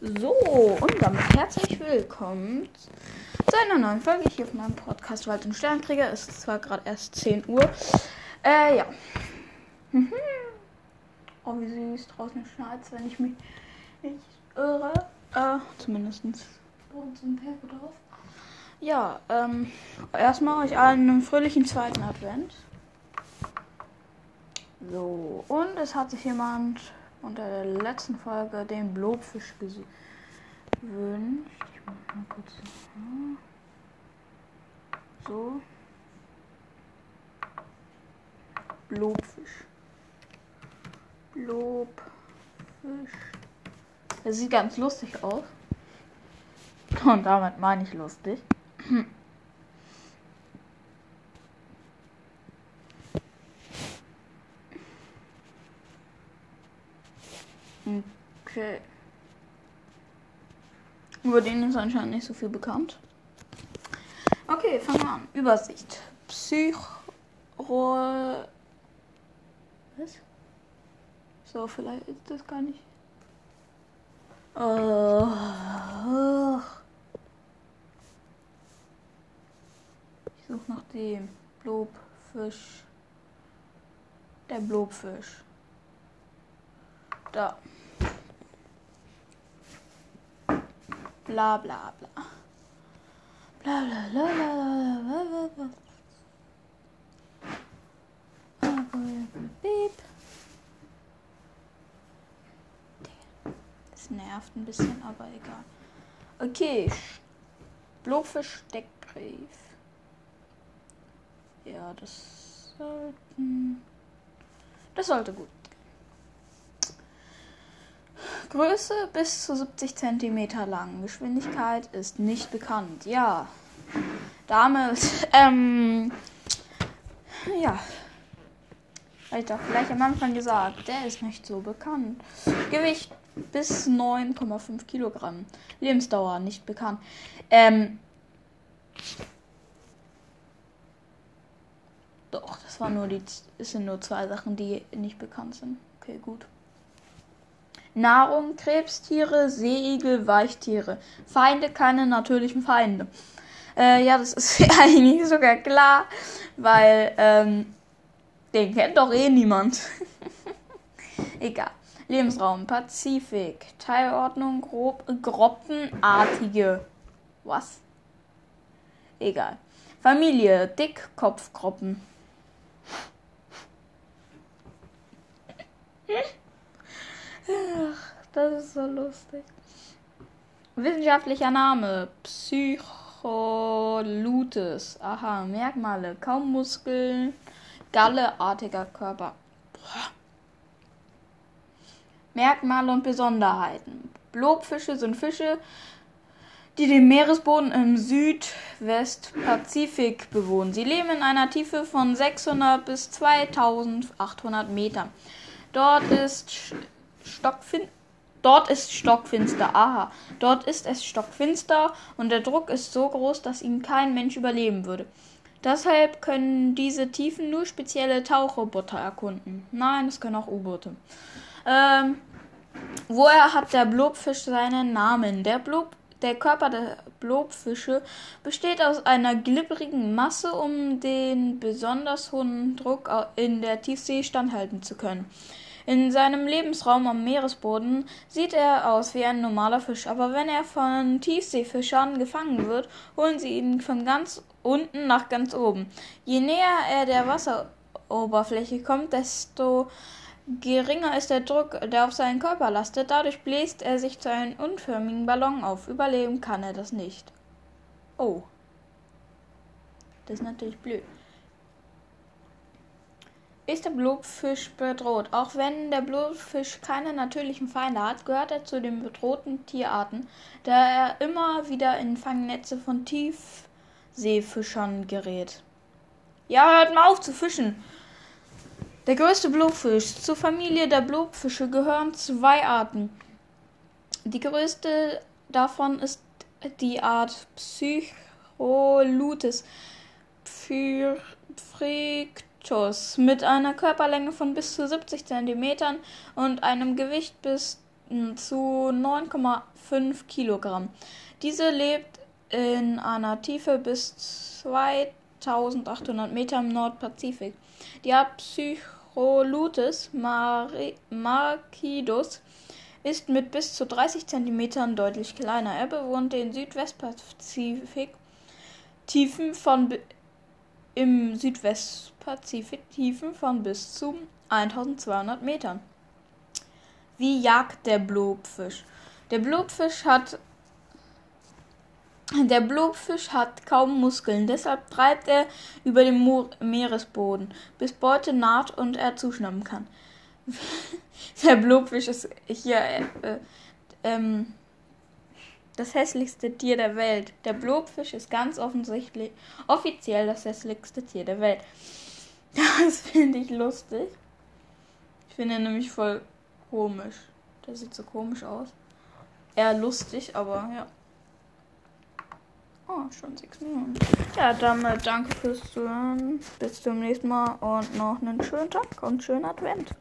So, und damit herzlich willkommen zu einer neuen Folge hier auf meinem Podcast Wald und Sternkrieger. Es ist zwar gerade erst 10 Uhr. Äh, ja. Mhm. Oh, wie süß. Draußen schneit wenn ich mich nicht irre. Äh, zumindest drauf. Ja, ähm, erstmal euch allen einen fröhlichen zweiten Advent. So, und es hat sich jemand unter der letzten Folge den Blobfisch gewünscht. Ich mach mal kurz so. Blobfisch. Blobfisch. Das sieht ganz lustig aus. Und damit meine ich lustig. Okay. Über den ist anscheinend nicht so viel bekannt. Okay, fangen wir an. Übersicht. Psycho. Was? So, vielleicht ist das gar nicht. Uh, ich suche nach dem Blobfisch. Der Blobfisch. Da. Bla bla bla. Bla bla bla bla bla bla Beep. Das nervt ein bisschen, aber egal. Okay. Blowfisch Steckbrief. Ja, das sollten. Das sollte gut Größe bis zu 70 cm lang. Geschwindigkeit ist nicht bekannt. Ja. Damit, ähm, ja. Habe ich doch gleich am Anfang gesagt, der ist nicht so bekannt. Gewicht bis 9,5 Kilogramm. Lebensdauer nicht bekannt. Ähm, doch, das waren nur die, es sind nur zwei Sachen, die nicht bekannt sind. Okay, gut. Nahrung Krebstiere, Seeigel, Weichtiere. Feinde, keine natürlichen Feinde. Äh, ja, das ist eigentlich sogar klar, weil ähm, den kennt doch eh niemand. Egal. Lebensraum Pazifik. Teilordnung grob, Groppenartige. Was? Egal. Familie Dickkopfgruppen. Ach, das ist so lustig. Wissenschaftlicher Name: Psycholutes. Aha, Merkmale: kaum Muskeln, galleartiger Körper. Merkmale und Besonderheiten: Blobfische sind Fische, die den Meeresboden im Südwestpazifik bewohnen. Sie leben in einer Tiefe von 600 bis 2800 Metern. Dort ist stockfinster. Dort ist stockfinster. Aha. Dort ist es stockfinster und der Druck ist so groß, dass ihn kein Mensch überleben würde. Deshalb können diese Tiefen nur spezielle Tauchroboter erkunden. Nein, es können auch U-Boote. Ähm, woher hat der Blobfisch seinen Namen? Der, Blob, der Körper der Blobfische besteht aus einer glibberigen Masse, um den besonders hohen Druck in der Tiefsee standhalten zu können. In seinem Lebensraum am Meeresboden sieht er aus wie ein normaler Fisch, aber wenn er von Tiefseefischern gefangen wird, holen sie ihn von ganz unten nach ganz oben. Je näher er der Wasseroberfläche kommt, desto geringer ist der Druck, der auf seinen Körper lastet. Dadurch bläst er sich zu einem unförmigen Ballon auf. Überleben kann er das nicht. Oh. Das ist natürlich blöd ist der Blutfisch bedroht. Auch wenn der Blutfisch keine natürlichen Feinde hat, gehört er zu den bedrohten Tierarten, da er immer wieder in Fangnetze von Tiefseefischern gerät. Ja, hört mal auf zu fischen! Der größte Blutfisch. Zur Familie der Blutfische gehören zwei Arten. Die größte davon ist die Art Psycholutes. Phrygctos mit einer Körperlänge von bis zu 70 cm und einem Gewicht bis zu 9,5 Kilogramm. Diese lebt in einer Tiefe bis 2800 Meter im Nordpazifik. Die Art Psycholutis marcidus ist mit bis zu 30 cm deutlich kleiner. Er bewohnt den Südwestpazifik Tiefen von im Südwestpazifik Tiefen von bis zu 1200 Metern. Wie jagt der Blobfisch? Der Blobfisch hat der Blobfisch hat kaum Muskeln, deshalb treibt er über dem Mo Meeresboden, bis Beute naht und er zuschnappen kann. der Blobfisch ist hier äh, ähm, das hässlichste Tier der Welt. Der Blobfisch ist ganz offensichtlich offiziell das hässlichste Tier der Welt. Das finde ich lustig. Ich finde ihn nämlich voll komisch. Der sieht so komisch aus. Eher lustig, aber ja. Oh, schon sechs Minuten. Ja, damit danke fürs Zuhören. Bis zum nächsten Mal und noch einen schönen Tag und schönen Advent.